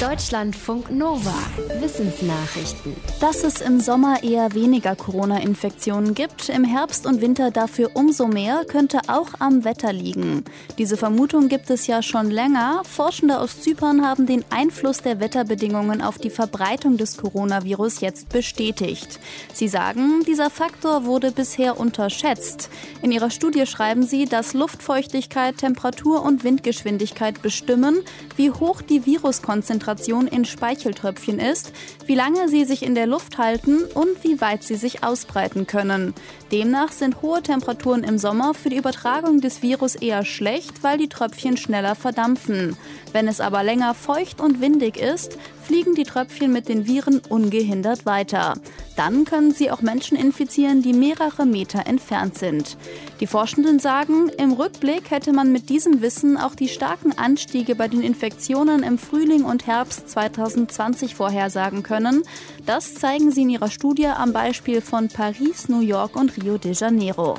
Deutschlandfunk Nova. Wissensnachrichten. Dass es im Sommer eher weniger Corona-Infektionen gibt, im Herbst und Winter dafür umso mehr, könnte auch am Wetter liegen. Diese Vermutung gibt es ja schon länger. Forschende aus Zypern haben den Einfluss der Wetterbedingungen auf die Verbreitung des Coronavirus jetzt bestätigt. Sie sagen, dieser Faktor wurde bisher unterschätzt. In ihrer Studie schreiben sie, dass Luftfeuchtigkeit, Temperatur und Windgeschwindigkeit bestimmen, wie hoch die Viruskonzentration Konzentration in Speicheltröpfchen ist, wie lange sie sich in der Luft halten und wie weit sie sich ausbreiten können. Demnach sind hohe Temperaturen im Sommer für die Übertragung des Virus eher schlecht, weil die Tröpfchen schneller verdampfen. Wenn es aber länger feucht und windig ist, fliegen die Tröpfchen mit den Viren ungehindert weiter. Dann können sie auch Menschen infizieren, die mehrere Meter entfernt sind. Die Forschenden sagen, im Rückblick hätte man mit diesem Wissen auch die starken Anstiege bei den Infektionen im Frühling und Herbst 2020 vorhersagen können. Das zeigen sie in ihrer Studie am Beispiel von Paris, New York und Rio de Janeiro.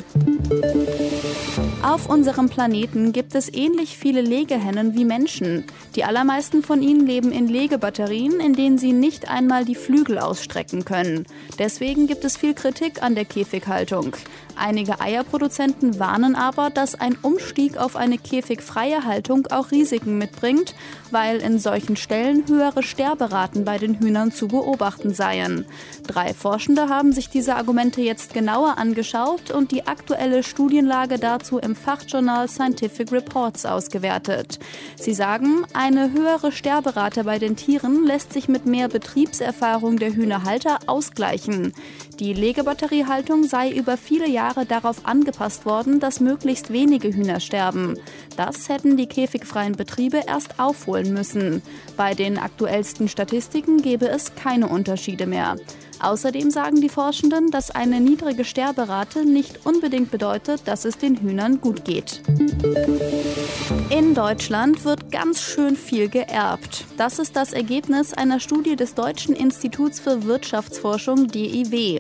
Auf unserem Planeten gibt es ähnlich viele Legehennen wie Menschen. Die allermeisten von ihnen leben in Legebatterien, in denen sie nicht einmal die Flügel ausstrecken können. Deswegen gibt es viel Kritik an der Käfighaltung. Einige Eierproduzenten warnen aber, dass ein Umstieg auf eine käfigfreie Haltung auch Risiken mitbringt, weil in solchen Stellen höhere Sterberaten bei den Hühnern zu beobachten seien. Drei Forschende haben sich diese Argumente jetzt genauer angeschaut und die aktuelle Studienlage dazu im Fachjournal Scientific Reports ausgewertet. Sie sagen, eine höhere Sterberate bei den Tieren lässt sich mit mehr Betriebserfahrung der Hühnerhalter ausgleichen. Die Legebatteriehaltung sei über viele Jahre darauf angepasst worden, dass möglichst wenige Hühner sterben. Das hätten die käfigfreien Betriebe erst aufholen müssen. Bei den aktuellsten Statistiken gäbe es keine Unterschiede mehr. Außerdem sagen die Forschenden, dass eine niedrige Sterberate nicht unbedingt bedeutet, dass es den Hühnern gut geht. Deutschland wird ganz schön viel geerbt. Das ist das Ergebnis einer Studie des Deutschen Instituts für Wirtschaftsforschung DIW.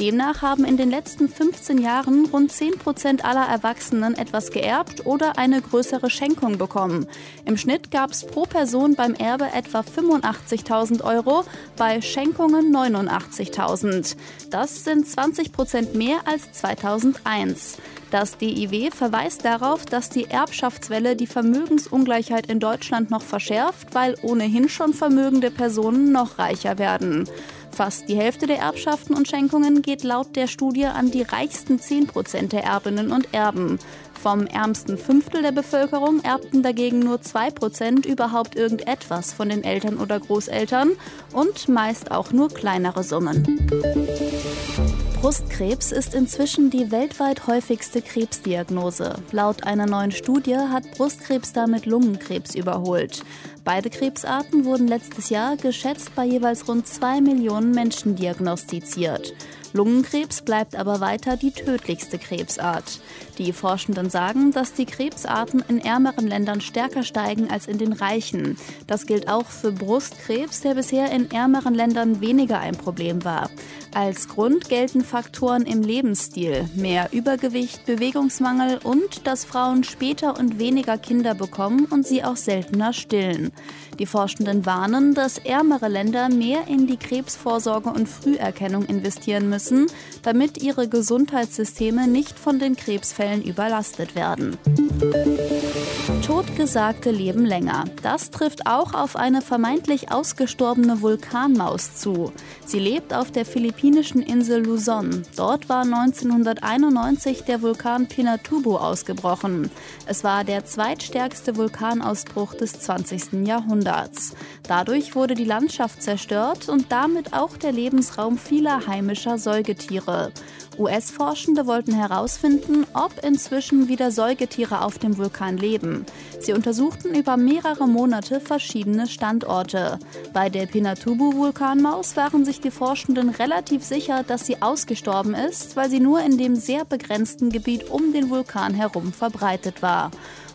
Demnach haben in den letzten 15 Jahren rund 10 Prozent aller Erwachsenen etwas geerbt oder eine größere Schenkung bekommen. Im Schnitt gab es pro Person beim Erbe etwa 85.000 Euro, bei Schenkungen 89.000. Das sind 20 Prozent mehr als 2001. Das DIW verweist darauf, dass die Erbschaftswelle die Vermögensungleichheit in Deutschland noch verschärft, weil ohnehin schon vermögende Personen noch reicher werden. Fast die Hälfte der Erbschaften und Schenkungen geht laut der Studie an die reichsten 10 Prozent der Erbinnen und Erben. Vom ärmsten Fünftel der Bevölkerung erbten dagegen nur 2 Prozent überhaupt irgendetwas von den Eltern oder Großeltern und meist auch nur kleinere Summen. Brustkrebs ist inzwischen die weltweit häufigste Krebsdiagnose. Laut einer neuen Studie hat Brustkrebs damit Lungenkrebs überholt. Beide Krebsarten wurden letztes Jahr geschätzt bei jeweils rund zwei Millionen Menschen diagnostiziert. Lungenkrebs bleibt aber weiter die tödlichste Krebsart. Die Forschenden sagen, dass die Krebsarten in ärmeren Ländern stärker steigen als in den reichen. Das gilt auch für Brustkrebs, der bisher in ärmeren Ländern weniger ein Problem war. Als Grund gelten Faktoren im Lebensstil, mehr Übergewicht, Bewegungsmangel und dass Frauen später und weniger Kinder bekommen und sie auch seltener stillen. Die Forschenden warnen, dass ärmere Länder mehr in die Krebsvorsorge und Früherkennung investieren müssen, damit ihre Gesundheitssysteme nicht von den Krebsfällen überlastet werden. Totgesagte leben länger. Das trifft auch auf eine vermeintlich ausgestorbene Vulkanmaus zu. Sie lebt auf der philippinischen Insel Luzon. Dort war 1991 der Vulkan Pinatubo ausgebrochen. Es war der zweitstärkste Vulkanausbruch des 20. Jahrhunderts. Dadurch wurde die Landschaft zerstört und damit auch der Lebensraum vieler heimischer Säugetiere. US-Forschende wollten herausfinden, ob inzwischen wieder Säugetiere auf dem Vulkan leben. Sie untersuchten über mehrere Monate verschiedene Standorte. Bei der Pinatubo-Vulkanmaus waren sich die Forschenden relativ sicher, dass sie ausgestorben ist, weil sie nur in dem sehr begrenzten Gebiet um den Vulkan herum verbreitet war.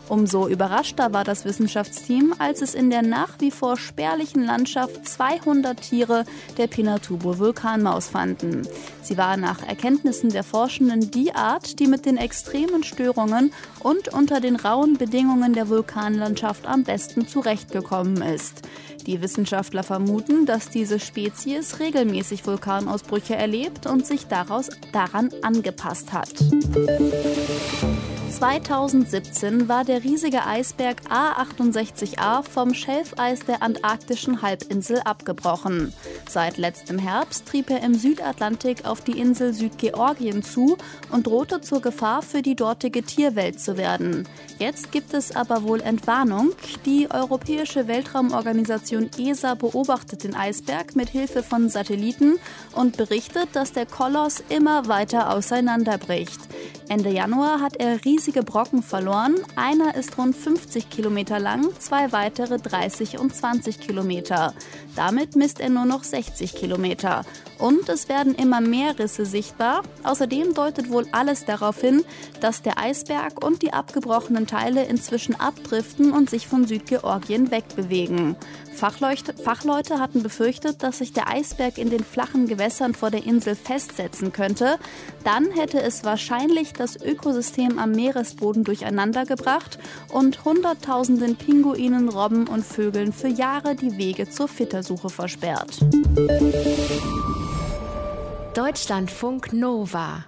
Umso überraschter war das Wissenschaftsteam, als es in der nach wie vor spärlichen Landschaft 200 Tiere der Pinatubo-Vulkanmaus fanden. Sie war nach Erkenntnissen der Forschenden die Art, die mit den extremen Störungen und unter den rauen Bedingungen der Vulkanlandschaft am besten zurechtgekommen ist. Die Wissenschaftler vermuten, dass diese Spezies regelmäßig Vulkanausbrüche erlebt und sich daraus daran angepasst hat. 2017 war der riesige Eisberg A68A vom Schelfeis der antarktischen Halbinsel abgebrochen. Seit letztem Herbst trieb er im Südatlantik auf die Insel Südgeorgien zu und drohte zur Gefahr für die dortige Tierwelt zu werden. Jetzt gibt es aber wohl Entwarnung. Die Europäische Weltraumorganisation ESA beobachtet den Eisberg mit Hilfe von Satelliten und berichtet, dass der Koloss immer weiter auseinanderbricht. Ende Januar hat er riesige Brocken verloren. Einer ist rund 50 Kilometer lang, zwei weitere 30 und 20 Kilometer. Damit misst er nur noch 60 Kilometer. Und es werden immer mehr Risse sichtbar. Außerdem deutet wohl alles darauf hin, dass der Eisberg und die abgebrochenen Teile inzwischen abdriften und sich von Südgeorgien wegbewegen. Fachleute, Fachleute hatten befürchtet, dass sich der Eisberg in den flachen Gewässern vor der Insel festsetzen könnte. Dann hätte es wahrscheinlich das Ökosystem am Meeresboden durcheinandergebracht und Hunderttausenden Pinguinen, Robben und Vögeln für Jahre die Wege zur Fittersuche versperrt. Deutschlandfunk Nova